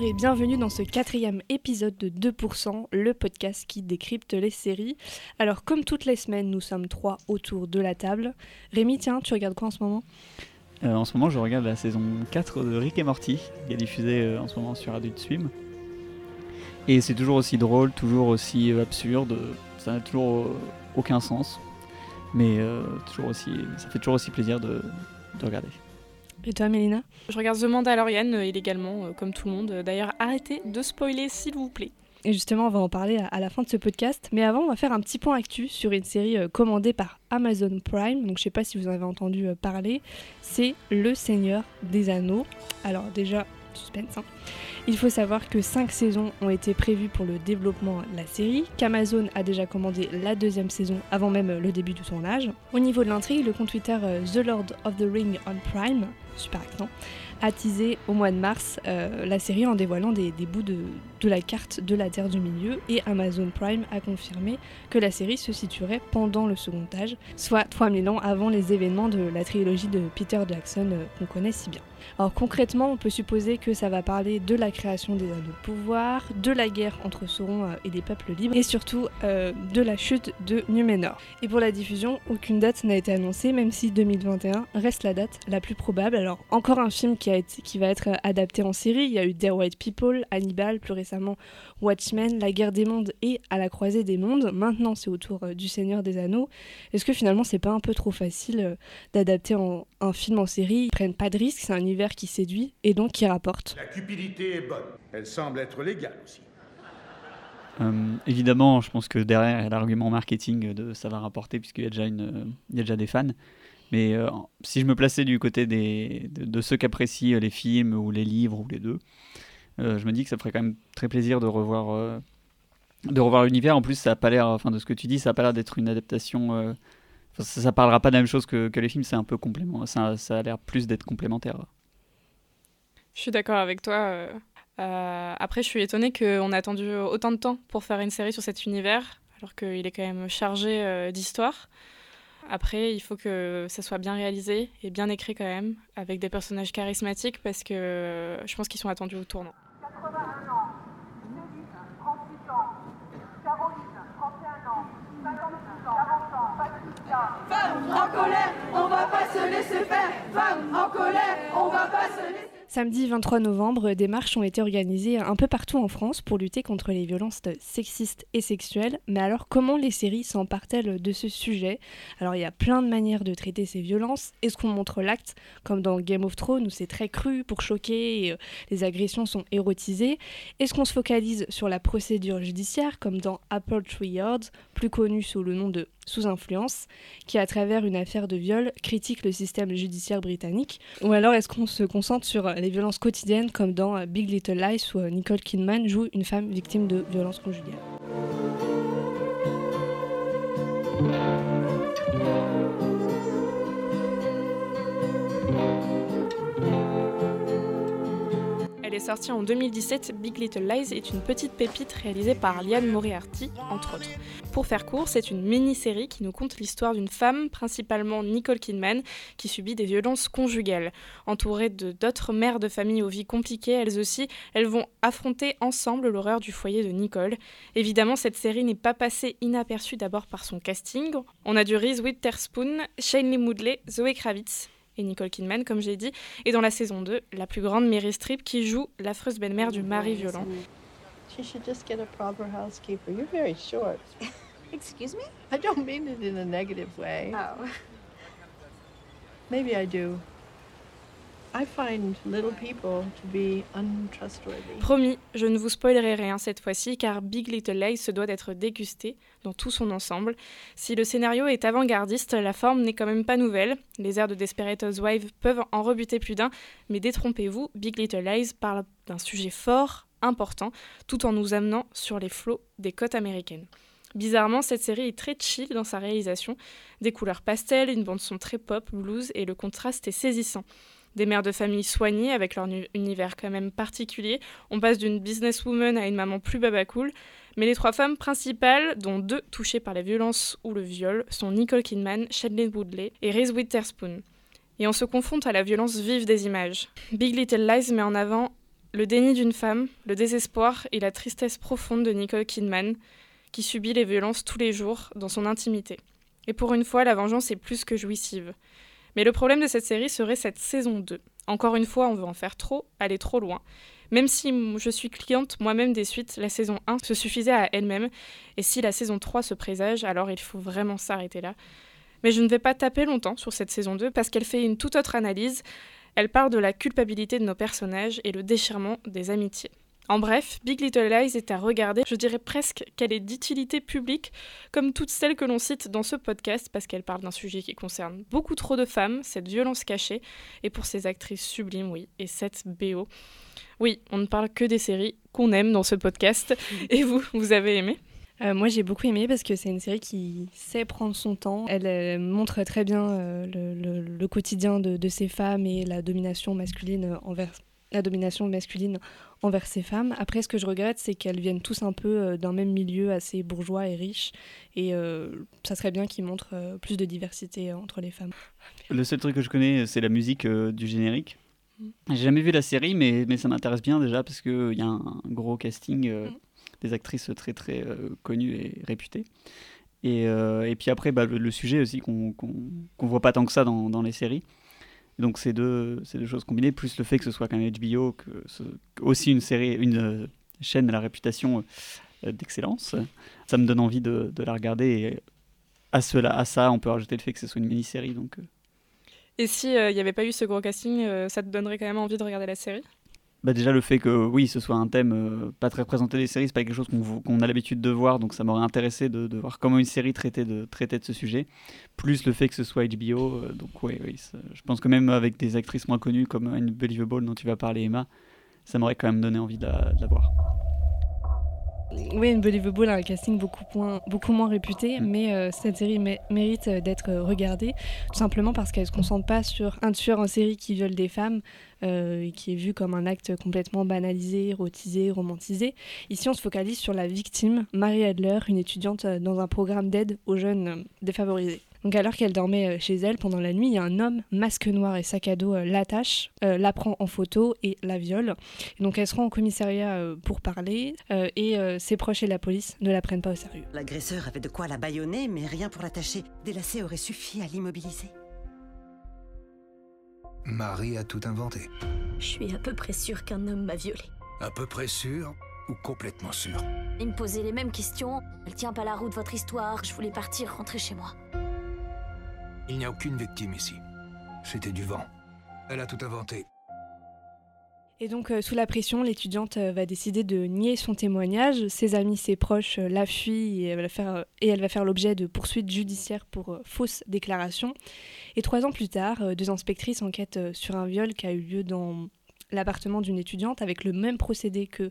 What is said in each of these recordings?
et bienvenue dans ce quatrième épisode de 2%, le podcast qui décrypte les séries. Alors comme toutes les semaines, nous sommes trois autour de la table. Rémi, tiens, tu regardes quoi en ce moment? Euh, en ce moment, je regarde la saison 4 de Rick et Morty, qui est diffusée euh, en ce moment sur Adult Swim. Et c'est toujours aussi drôle, toujours aussi absurde, ça n'a toujours euh, aucun sens. Mais toujours aussi, ça fait toujours aussi plaisir de regarder. Et toi, Mélina Je regarde The Mandalorian euh, illégalement, euh, comme tout le monde. D'ailleurs, arrêtez de spoiler, s'il vous plaît. Et justement, on va en parler à, à la fin de ce podcast. Mais avant, on va faire un petit point actu sur une série euh, commandée par Amazon Prime. Donc, je sais pas si vous en avez entendu parler. C'est Le Seigneur des Anneaux. Alors, déjà, suspense. hein. Il faut savoir que 5 saisons ont été prévues pour le développement de la série, qu'Amazon a déjà commandé la deuxième saison avant même le début du tournage. Au niveau de l'intrigue, le compte Twitter euh, The Lord of the Ring on Prime, super accent, a teasé au mois de mars euh, la série en dévoilant des, bouts de, de la carte de la Terre du Milieu et Amazon Prime a confirmé que la série se situerait pendant le second âge, soit 3000 ans avant les événements de la trilogie de Peter Jackson euh, qu'on connaît si bien. Alors concrètement, on peut supposer que ça va parler de la création des anneaux de pouvoir, de la guerre entre Sauron euh, et les peuples libres, et surtout euh, de la chute de Numénor. Et pour la diffusion, aucune date n'a été annoncée, même si 2021 reste la date la plus probable. Alors encore un film qui, a été, va être euh, adapté en série, il y a eu Dear White People, Hannibal, plus récemment Watchmen, La guerre des mondes et À la croisée des mondes. Maintenant c'est au tour euh, du Seigneur des Anneaux. Est-ce que finalement c'est pas un peu trop facile d'adapter un film en série? Ils prennent pas de risques, c'est un univers qui séduit et donc qui rapporte. Est bonne. Elle semble être légale aussi. Euh, évidemment, je pense que derrière, il y a l'argument marketing de ça va rapporter, puisqu'il y, a déjà des fans. Mais euh, si je me plaçais du côté de, ceux qui apprécient les films ou les livres ou les deux, euh, je me dis que ça ferait quand même très plaisir de revoir, l'univers. En plus, ça a pas l'air, enfin de ce que tu dis, ça a pas l'air d'être une adaptation. ça, ça parlera pas de la même chose que, les films, c'est un peu complément. Ça a l'air plus d'être complémentaire. Je suis d'accord avec toi. euh. Euh, après, je suis étonnée qu'on a attendu autant de temps pour faire une série sur cet univers, alors qu'il est quand même chargé euh, d'histoire. Après, il faut que ça soit bien réalisé et bien écrit quand même, avec des personnages charismatiques, parce que euh, je pense qu'ils sont attendus au tournant. 81 ans, Céline, 38 ans, Caroline, 31 ans, 56 ans, 40 ans, Patricia, Femmes en colère, on va pas se laisser faire. Femmes en colère, on va pas se laisser Samedi 23 novembre, des marches ont été organisées un peu partout en France pour lutter contre les violences sexistes et sexuelles. Mais alors, comment les séries s'emparent-elles de ce sujet? Alors, il y a plein de manières de traiter ces violences. Est-ce qu'on montre l'acte, comme dans Game of Thrones, où c'est très cru pour choquer et euh, les agressions sont érotisées Est-ce qu'on se focalise sur la procédure judiciaire, comme dans Apple Tree Yard, plus connu sous le nom de Sous influence, qui, à travers une affaire de viol, critique le système judiciaire britannique. Ou alors est-ce qu'on se concentre sur euh, les violences quotidiennes, comme dans euh, Big Little Lies, où euh, Nicole Kidman joue une femme victime de violences conjugales est sortie en 2017. Big Little Lies est une petite pépite réalisée par Liane Moriarty, entre autres. Pour faire court, c'est une mini-série qui nous conte l'histoire d'une femme, principalement Nicole Kidman, qui subit des violences conjugales. Entourée de d'autres mères de famille aux vies compliquées, elles aussi, elles vont affronter ensemble l'horreur du foyer de Nicole. Évidemment, cette série n'est pas passée inaperçue d'abord par son casting. On a du Reese Witherspoon, Shailene Woodley, Zoe Kravitz et Nicole Kidman, comme j'ai dit, et dans la saison 2, la plus grande Mary Streep qui joue l'affreuse belle-mère du mari violent. She should just get a proper housekeeper. You're very short. Excuse me? I don't mean it in a negative way. Oh. Maybe I do. I find little people to be untrustworthy. Promis, je ne vous spoilerai rien cette fois-ci car Big Little Lies se doit d'être dégusté dans tout son ensemble. Si le scénario est avant-gardiste, la forme n'est quand même pas nouvelle. Les airs de Desperate Housewives peuvent en rebuter plus d'un, mais détrompez-vous, Big Little Lies parle d'un sujet fort, important, tout en nous amenant sur les flots des côtes américaines. Bizarrement, cette série est très chill dans sa réalisation. Des couleurs pastel, une bande son très pop, blues, et le contraste est saisissant. Des mères de famille soignées avec leur univers quand même particulier. On passe d'une businesswoman à une maman plus babacool. Mais les trois femmes principales, dont deux touchées par la violence ou le viol, sont Nicole Kidman, Shailene Woodley et Reese Witherspoon. Et on se confronte à la violence vive des images. Big Little Lies met en avant Le déni d'une femme, le désespoir et la tristesse profonde de Nicole Kidman, qui subit les violences tous les jours dans son intimité. Et pour une fois, la vengeance est plus que jouissive. Mais le problème de cette série serait cette saison 2. Encore une fois, on veut en faire trop, aller trop loin. Même si je suis cliente moi-même des suites, la saison 1 se suffisait à elle-même, et si la saison 3 se présage, alors il faut vraiment s'arrêter là. Mais je ne vais pas taper longtemps sur cette saison 2 parce qu'elle fait une toute autre analyse. Elle parle de la culpabilité de nos personnages et le déchirement des amitiés. En bref, Big Little Lies est à regarder, je dirais presque qu'elle est d'utilité publique, comme toutes celles que l'on cite dans ce podcast, parce qu'elle parle d'un sujet qui concerne beaucoup trop de femmes, cette violence cachée, et pour ces actrices sublimes, oui, et cette BO. Oui, on ne parle que des séries qu'on aime dans ce podcast, et vous, vous avez aimé? Euh, moi, j'ai beaucoup aimé parce que c'est une série qui sait prendre son temps. Elle euh, montre très bien euh, le, quotidien de, de, ces femmes et la domination masculine envers la domination masculine envers ces femmes. Après, ce que je regrette, c'est qu'elles viennent tous un peu euh, d'un même milieu assez bourgeois et riche. Et euh, ça serait bien qu'ils montrent euh, plus de diversité entre les femmes. Le seul truc que je connais, c'est la musique du générique. Mm. J'ai jamais vu la série, mais, mais ça m'intéresse bien déjà parce qu'il y a un gros casting, mm. des actrices très très connues et réputées. Et, et puis après, bah, le, sujet aussi qu'on ne voit pas tant que ça dans, dans les séries. Donc c'est deux, deux choses combinées, plus le fait que ce soit même HBO, que aussi une série, une euh, chaîne à la réputation euh, d'excellence. Ça me donne envie de, la regarder. Et à, cela, à ça, on peut rajouter le fait que ce soit une mini-série. Donc, euh. Et s'il n'y avait pas eu ce gros casting, ça te donnerait quand même envie de regarder la série? Bah déjà le fait que oui ce soit un thème euh, pas très présenté des séries c'est pas quelque chose qu'on a l'habitude de voir donc ça m'aurait intéressé de, de, voir comment une série traitait de, traitait de ce sujet. Plus le fait que ce soit HBO euh, donc oui, je pense que même avec des actrices moins connues comme Unbelievable dont tu vas parler Emma ça m'aurait quand même donné envie de la voir oui, Unbelievable a un casting beaucoup, moins, beaucoup moins réputé, mm. mais euh, cette série mérite euh, d'être regardée, tout simplement parce qu'elle ne se concentre pas sur un tueur en série qui viole des femmes, euh, qui est vu comme un acte complètement banalisé, érotisé, romantisé. Ici, on se focalise sur la victime, Marie Adler, une étudiante dans un programme d'aide aux jeunes défavorisés. Donc alors qu'elle dormait euh, chez elle pendant la nuit, il y a un homme masque noir et sac à dos euh, l'attache, euh, la prend en photo et la viole. donc elle se rend au commissariat pour parler et ses proches et la police ne la prennent pas au sérieux. L'agresseur avait de quoi la bâillonner, mais rien pour l'attacher. Des lacets auraient suffi à l'immobiliser. Marie a tout inventé. Je suis à peu près sûre qu'un homme m'a violée. À peu près sûre ou complètement sûre? Il me posait les mêmes questions. Elle tient pas la route votre histoire. Je voulais partir, rentrer chez moi. Il n'y a aucune victime ici. C'était du vent. Elle a tout inventé. Et donc, euh, sous la pression, l'étudiante euh, va décider de nier son témoignage. Ses amis, ses proches euh, la fuient et elle va faire, et elle va faire l'objet de poursuites judiciaires pour fausses déclarations. Et trois ans plus tard, deux inspectrices enquêtent sur un viol qui a eu lieu dans l'appartement d'une étudiante avec le même procédé que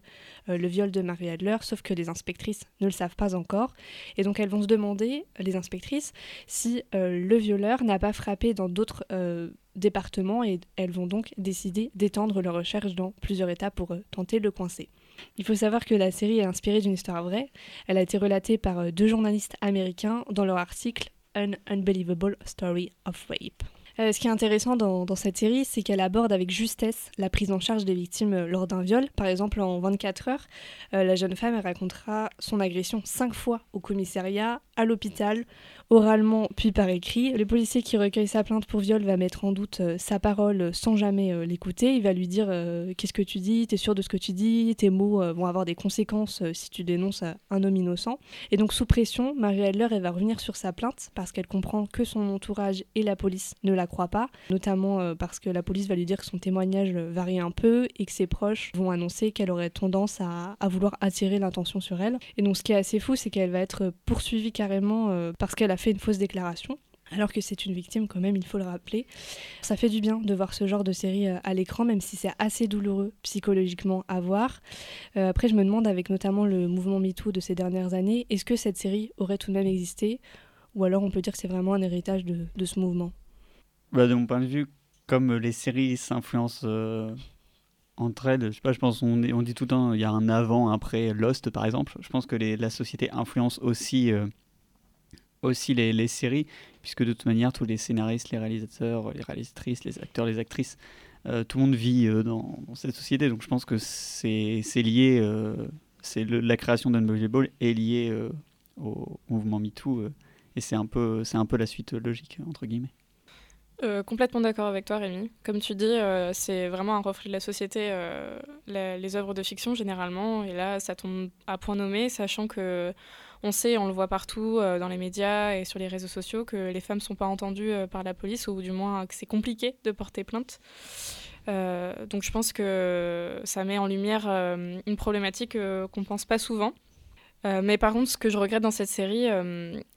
euh, le viol de Marie Adler, sauf que les inspectrices ne le savent pas encore. Et donc elles vont se demander, les inspectrices, si euh, le violeur n'a pas frappé dans d'autres euh, départements et elles vont donc décider d'étendre leur recherche dans plusieurs états pour tenter de le coincer. Il faut savoir que la série est inspirée d'une histoire vraie. Elle a été relatée par deux journalistes américains dans leur article An Unbelievable Story of Rape. Euh, ce qui est intéressant dans, cette série, c'est qu'elle aborde avec justesse la prise en charge des victimes euh, lors d'un viol. Par exemple, en 24 heures, euh, la jeune femme racontera son agression cinq fois au commissariat, à l'hôpital, oralement puis par écrit. Le policier qui recueille sa plainte pour viol va mettre en doute euh, sa parole sans jamais euh, l'écouter. Il va lui dire euh, Qu'est-ce que tu dis? T'es sûr de ce que tu dis? Tes mots vont avoir des conséquences si tu dénonces un homme innocent. Et donc, sous pression, Marie Adler, elle va revenir sur sa plainte parce qu'elle comprend que son entourage et la police ne la croient pas, notamment parce que la police va lui dire que son témoignage varie un peu et que ses proches vont annoncer qu'elle aurait tendance à, vouloir attirer l'intention sur elle. Et donc, ce qui est assez fou, c'est qu'elle va être poursuivie carrément parce qu'elle a fait une fausse déclaration. Alors que c'est une victime quand même, il faut le rappeler. Ça fait du bien de voir ce genre de série euh, à l'écran, même si c'est assez douloureux psychologiquement à voir. Euh, après, je me demande, avec notamment le mouvement MeToo de ces dernières années, est-ce que cette série aurait tout de même existé? Ou alors on peut dire que c'est vraiment un héritage de, ce mouvement? Bah, De mon point de vue, comme les séries s'influencent euh, entre elles, je sais pas, je pense on, dit tout le temps, il y a un avant, après Lost par exemple. Je pense que la société influence aussi aussi les, séries, puisque de toute manière, tous les scénaristes, les réalisateurs, les réalisatrices, les acteurs, les actrices tout le monde vit dans, cette société. Donc je pense que c'est lié, c'est la création d'Unbelievable est liée au mouvement MeToo. et c'est un, peu, un peu la suite logique, entre guillemets. Euh, complètement d'accord avec toi, Rémi. Comme tu dis, euh, c'est vraiment un reflet de la société, euh, les œuvres de fiction généralement. Et là, ça tombe à point nommé, sachant que on sait, on le voit partout dans les médias et sur les réseaux sociaux, que les femmes ne sont pas entendues par la police, ou du moins que c'est compliqué de porter plainte. donc je pense que ça met en lumière une problématique qu'on ne pense pas souvent. mais par contre, ce que je regrette dans cette série,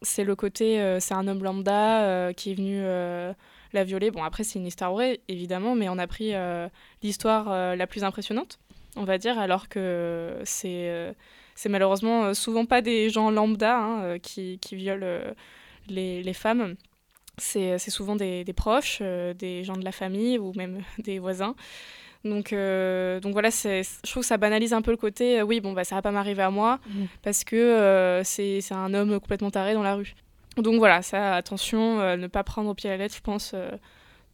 c'est le côté, c'est un homme lambda qui est venu la violer. Bon, après, c'est une histoire vraie, évidemment, mais on a pris euh, l'histoire euh, la plus impressionnante, on va dire, alors que c'est euh, c'est malheureusement souvent pas des gens lambda hein, qui, qui, violent les, les, femmes. C'est souvent des, des proches, des gens de la famille ou même des voisins. Donc, donc voilà, je trouve que ça banalise un peu le côté oui, bon, bah, ça va pas m'arriver à moi mmh. parce que c'est un homme complètement taré dans la rue. Donc voilà, ça, attention, euh, ne pas prendre au pied à la lettre, je pense, euh,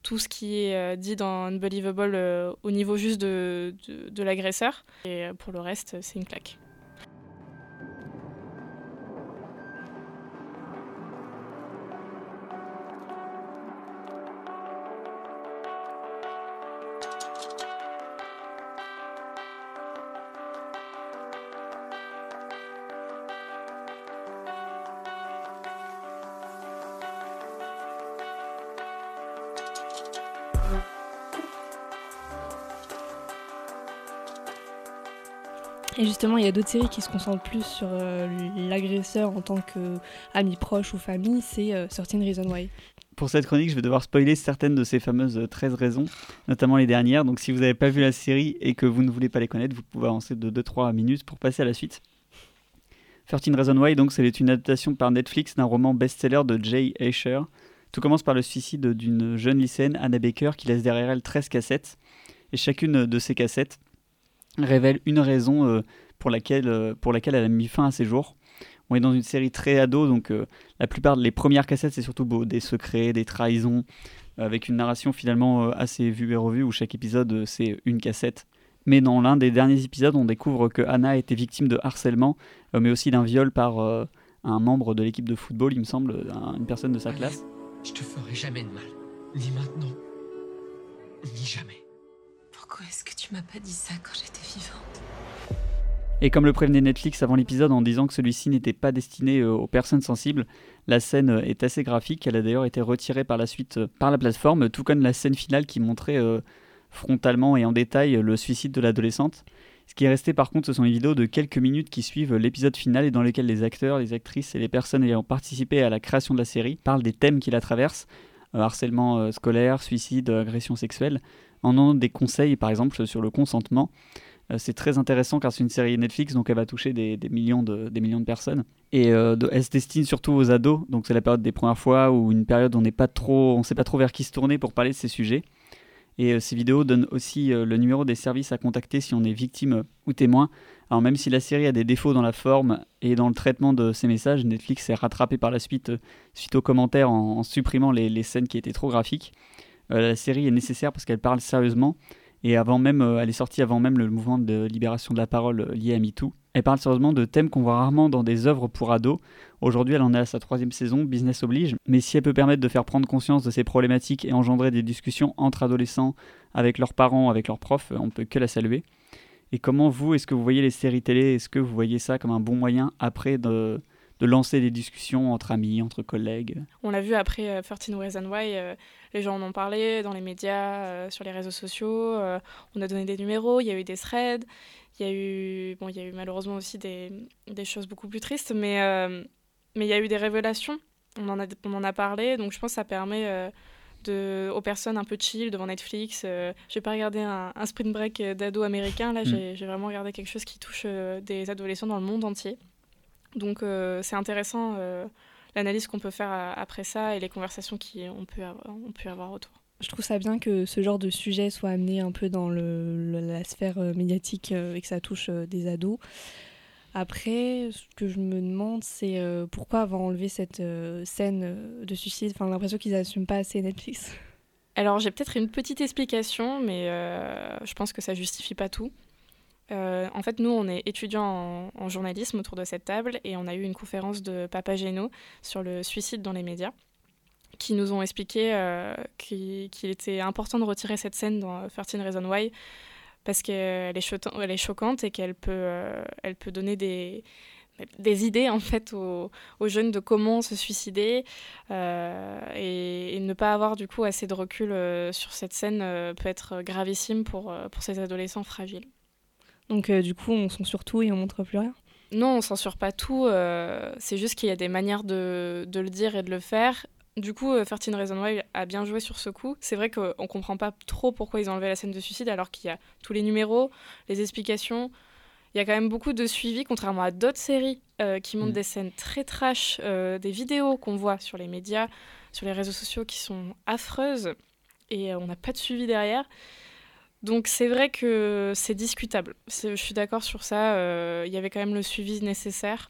tout ce qui est euh, dit dans Unbelievable au niveau juste de, de l'agresseur. Et pour le reste, c'est une claque. Justement, il y a d'autres séries qui se concentrent plus sur euh, l'agresseur en tant qu'ami proche ou famille, c'est euh, Certain Reason Why. Pour cette chronique, je vais devoir spoiler certaines de ces fameuses 13 euh, raisons, notamment les dernières. Donc si vous n'avez pas vu la série et que vous ne voulez pas les connaître, vous pouvez avancer de 2-3 minutes pour passer à la suite. 13 Reason Why, donc, c'est une adaptation par Netflix d'un roman best-seller de Jay Asher. Tout commence par le suicide d'une jeune lycéenne, Anna Baker, qui laisse derrière elle 13 cassettes. Et chacune de ces cassettes révèle une raison euh, pour, laquelle, euh, pour laquelle elle a mis fin à ses jours. On est dans une série très ado, donc euh, la plupart des premières cassettes, c'est surtout beau, des secrets, des trahisons, avec une narration finalement assez vue et revue, où chaque épisode, c'est une cassette. Mais dans l'un des derniers épisodes, on découvre que Anna a été victime de harcèlement, mais aussi d'un viol par un membre de l'équipe de football, il me semble, une personne de sa classe. Je te ferai jamais de mal, ni maintenant, ni jamais. Pourquoi est-ce que tu m'as pas dit ça quand j'étais vivante? Et comme le prévenait Netflix avant l'épisode en disant que celui-ci n'était pas destiné euh, aux personnes sensibles, la scène euh, est assez graphique. Elle a d'ailleurs été retirée par la suite euh, par la plateforme, tout comme la scène finale qui montrait frontalement et en détail le suicide de l'adolescente. Ce qui est resté par contre, ce sont les vidéos de quelques minutes qui suivent l'épisode final et dans lesquelles les acteurs, les actrices et les personnes ayant participé à la création de la série parlent des thèmes qui la traversent harcèlement scolaire, suicide, agression sexuelle en donnant des conseils, par exemple, sur le consentement. Euh, c'est très intéressant car c'est une série Netflix, donc elle va toucher des, millions, de, personnes. Et euh, elle se destine surtout aux ados, donc c'est la période des premières fois ou une période où on n'est pas trop, sait pas trop vers qui se tourner pour parler de ces sujets. Et euh, ces vidéos donnent aussi le numéro des services à contacter si on est victime ou témoin. Alors même si la série a des défauts dans la forme et dans le traitement de ces messages, Netflix est rattrapé par la suite suite aux commentaires en, supprimant les, scènes qui étaient trop graphiques. La série est nécessaire parce qu'elle parle sérieusement. Et avant même, euh, elle est sortie avant même le mouvement de libération de la parole euh, lié à MeToo. Elle parle sérieusement de thèmes qu'on voit rarement dans des œuvres pour ados. Aujourd'hui, elle en est à sa troisième saison, business oblige. Mais si elle peut permettre de faire prendre conscience de ces problématiques et engendrer des discussions entre adolescents, avec leurs parents, avec leurs profs, on ne peut que la saluer. Et comment vous, est-ce que vous voyez les séries télé? Est-ce que vous voyez ça comme un bon moyen après de, de lancer des discussions entre amis, entre collègues. On l'a vu après 13 euh, Reasons Why, euh, les gens en ont parlé dans les médias, euh, sur les réseaux sociaux, on a donné des numéros, il y a eu des threads, il y a eu, bon, il y a eu malheureusement aussi des, des choses beaucoup plus tristes, mais, mais il y a eu des révélations, on en a, on en a parlé, donc je pense que ça permet... De, aux personnes un peu chill devant Netflix. Je j'ai pas regardé un, un sprint break d'ados américains, là mm. j'ai vraiment regardé quelque chose qui touche des adolescents dans le monde entier. Donc euh, c'est intéressant euh, l'analyse qu'on peut faire euh, après ça et les conversations qu'on peut, avoir, on peut avoir autour. Je trouve ça bien que ce genre de sujet soit amené un peu dans le, la sphère médiatique et que ça touche des ados. Après, ce que je me demande, c'est pourquoi avoir enlevé cette scène de suicide? Enfin, l'impression qu'ils n'assument pas assez Netflix. Alors j'ai peut-être une petite explication, mais euh, je pense que ça justifie pas tout. Euh, en fait, nous, on est étudiants en, journalisme autour de cette table et on a eu une conférence de Papa Geno sur le suicide dans les médias qui nous ont expliqué euh, qu'il était important de retirer cette scène dans 13 Reasons Why parce qu'elle est, choquante et qu'elle peut, euh, donner des, idées en fait aux, jeunes de comment se suicider et, ne pas avoir du coup assez de recul sur cette scène peut être gravissime pour ces adolescents fragiles. Donc euh, du coup on censure tout et on montre plus rien Non, on censure pas tout, c'est juste qu'il y a des manières de, de, le dire et de le faire. Du coup, 13 Reasons Why a bien joué sur ce coup. C'est vrai qu'on comprend pas trop pourquoi ils ont enlevé la scène de suicide alors qu'il y a tous les numéros, les explications, il y a quand même beaucoup de suivi, contrairement à d'autres séries euh, qui montrent mmh. des scènes très trash, euh, des vidéos qu'on voit sur les médias, sur les réseaux sociaux qui sont affreuses et euh, on n'a pas de suivi derrière. Donc c'est vrai que c'est discutable. Je suis d'accord sur ça. Euh, il y avait quand même le suivi nécessaire.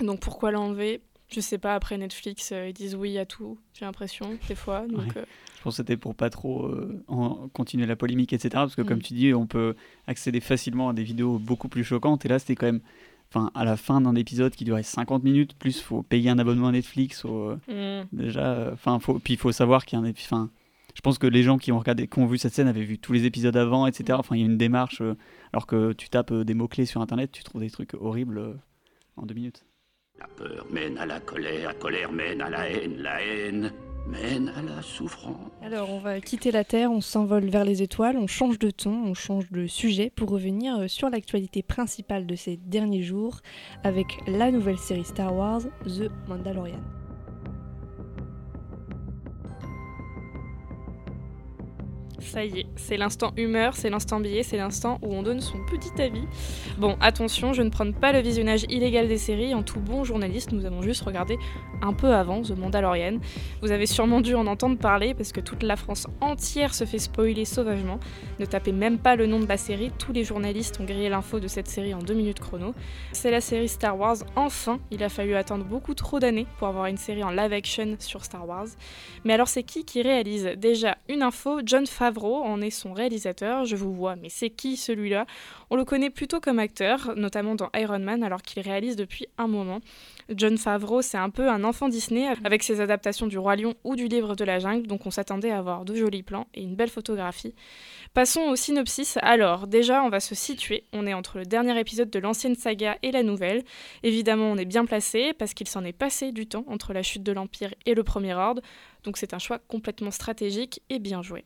Donc pourquoi l'enlever? Je sais pas. Après Netflix, ils disent oui à tout. J'ai l'impression des fois. Donc ouais pense que c'était pour pas trop euh, en, continuer la polémique, etc. Parce que, mmh. comme tu dis, on peut accéder facilement à des vidéos beaucoup plus choquantes. Et là, c'était quand même. Enfin, à la fin d'un épisode qui durait 50 minutes, plus faut payer un abonnement à Netflix. Faut, mmh. Déjà, enfin, faut, puis il faut savoir qu'il y a un enfin, je pense que les gens qui ont regardé, qui ont vu cette scène avaient vu tous les épisodes avant, etc. Enfin, il y a une démarche. Euh, alors que tu tapes euh, des mots clés sur Internet, tu trouves des trucs horribles euh, en deux minutes. La peur mène à la colère, la colère mène à la haine, la haine mène à la souffrance. Alors on va quitter la Terre, on s'envole vers les étoiles, on change de ton, on change de sujet pour revenir sur l'actualité principale de ces derniers jours avec la nouvelle série Star Wars, The Mandalorian. Ça y est, c'est l'instant humeur, c'est l'instant billet, c'est l'instant où on donne son petit avis. Bon, attention, je ne prends pas le visionnage illégal des séries. En tout bon journaliste, nous avons juste regardé un peu avant The Mandalorian. Vous avez sûrement dû en entendre parler parce que toute la France entière se fait spoiler sauvagement. Ne tapez même pas le nom de la série, tous les journalistes ont grillé l'info de cette série en deux minutes chrono. C'est la série Star Wars, enfin Il a fallu attendre beaucoup trop d'années pour avoir une série en live action sur Star Wars. Mais alors c'est qui qui réalise Déjà, une info, John Favreau en est son réalisateur. Je vous vois, mais c'est qui celui-là? On le connaît plutôt comme acteur, notamment dans Iron Man, alors qu'il réalise depuis un moment. John Favreau, c'est un peu un enfant Disney avec ses adaptations du Roi Lion ou du Livre de la Jungle, donc on s'attendait à avoir de jolis plans et une belle photographie. Passons au synopsis. Alors, déjà, on va se situer. On est entre le dernier épisode de l'ancienne saga et la nouvelle. Évidemment, on est bien placé parce qu'il s'en est passé du temps entre la chute de l'Empire et le Premier Ordre, donc c'est un choix complètement stratégique et bien joué.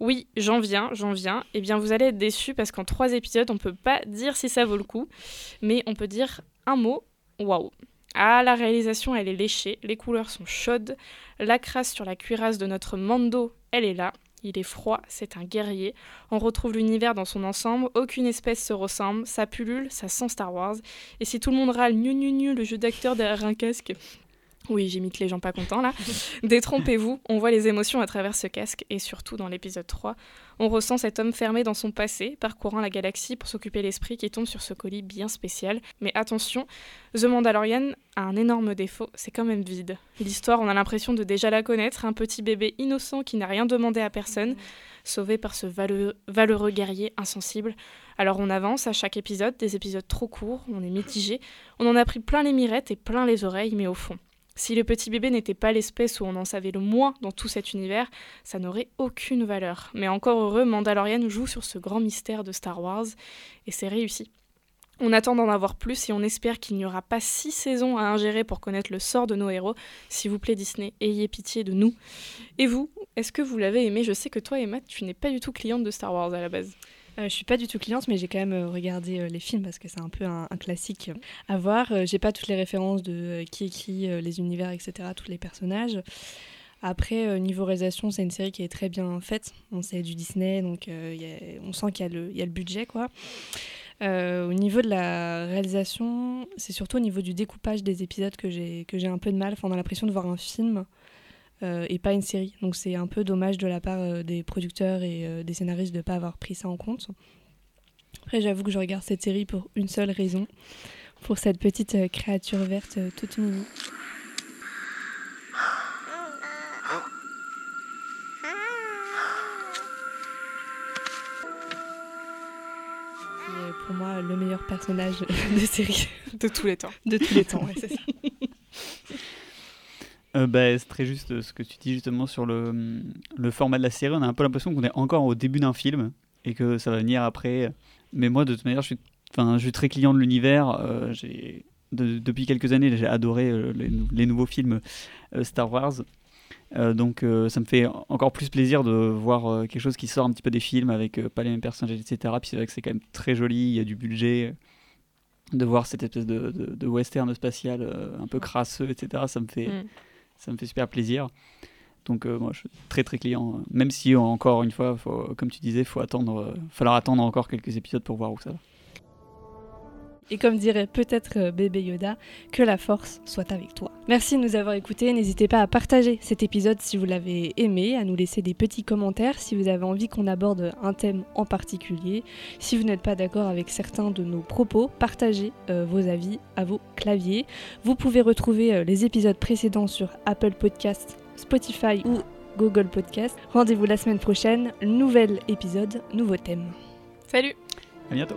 Oui, j'en viens, j'en viens. Eh bien, vous allez être déçus parce qu'en trois épisodes, on peut pas dire si ça vaut le coup, mais on peut dire un mot waouh. Ah, la réalisation, elle est léchée, les couleurs sont chaudes, la crasse sur la cuirasse de notre Mando, elle est là. Il est froid, c'est un guerrier. On retrouve l'univers dans son ensemble, aucune espèce se ressemble, ça pullule, ça sent Star Wars. Et si tout le monde râle nu nu nu le jeu d'acteur derrière un casque, oui, j'imite les gens pas contents là. Détrompez-vous, on voit les émotions à travers ce casque et surtout dans l'épisode 3, on ressent cet homme fermé dans son passé, parcourant la galaxie pour s'occuper l'esprit qui tombe sur ce colis bien spécial. Mais attention, The Mandalorian a un énorme défaut, c'est quand même vide. L'histoire, on a l'impression de déjà la connaître, un petit bébé innocent qui n'a rien demandé à personne, sauvé par ce valeureux, valeureux guerrier insensible. Alors on avance à chaque épisode, des épisodes trop courts, on est mitigé, on en a pris plein les mirettes et plein les oreilles, mais au fond, si le petit bébé n'était pas l'espèce où on en savait le moins dans tout cet univers, ça n'aurait aucune valeur. Mais encore heureux, Mandalorian joue sur ce grand mystère de Star Wars, et c'est réussi. On attend d'en avoir plus et on espère qu'il n'y aura pas six saisons à ingérer pour connaître le sort de nos héros. S'il vous plaît Disney, ayez pitié de nous. Et vous, est-ce que vous l'avez aimé? Je sais que toi Emma, tu n'es pas du tout cliente de Star Wars à la base. Euh, je suis pas du tout cliente, mais j'ai quand même euh, regardé euh, les films parce que c'est un peu un, classique à voir. Euh, j'ai pas toutes les références de euh, qui écrit euh, les univers, etc., tous les personnages. Après, euh, niveau réalisation, c'est une série qui est très bien faite. On sait du Disney, donc on sent qu'il y, a le budget, quoi. au niveau de la réalisation, c'est surtout au niveau du découpage des épisodes que j'ai un peu de mal. Enfin, on a l'impression de voir un film euh, euh, et pas une série. Donc c'est un peu dommage de la part euh, des producteurs et euh, des scénaristes de ne pas avoir pris ça en compte. Après, j'avoue que je regarde cette série pour une seule raison, pour cette petite créature verte toute mignonne. pour moi le meilleur personnage de série. De tous les temps. De tous les temps, ouais, c'est ça. Euh, bah, c'est très juste euh, ce que tu dis justement sur le, le format de la série. On a un peu l'impression qu'on est encore au début d'un film et que ça va venir après. Mais moi, de toute manière, je suis, je suis très client de l'univers. Euh, j'ai, de- depuis quelques années, j'ai adoré euh, les, nou- les nouveaux films Star Wars. Donc ça me fait encore plus plaisir de voir quelque chose qui sort un petit peu des films avec pas les mêmes personnages, etc. Puis c'est vrai que c'est quand même très joli, il y a du budget. De voir cette espèce de, de- de western spatial euh, un peu crasseux, etc. Ça me fait, Mm. Ça me fait super plaisir. Donc euh, moi je suis très très client. Même si encore une fois, comme tu disais, faut attendre, euh, falloir attendre encore quelques épisodes pour voir où ça va. Et comme dirait peut-être euh, bébé Yoda, que la force soit avec toi. Merci de nous avoir écoutés. N'hésitez pas à partager cet épisode si vous l'avez aimé, à nous laisser des petits commentaires si vous avez envie qu'on aborde un thème en particulier. Si vous n'êtes pas d'accord avec certains de nos propos, partagez euh, vos avis à vos claviers. Vous pouvez retrouver euh, les épisodes précédents sur Apple Podcast, Spotify ou Google Podcast. Rendez-vous la semaine prochaine, nouvel épisode, nouveau thème. Salut À bientôt.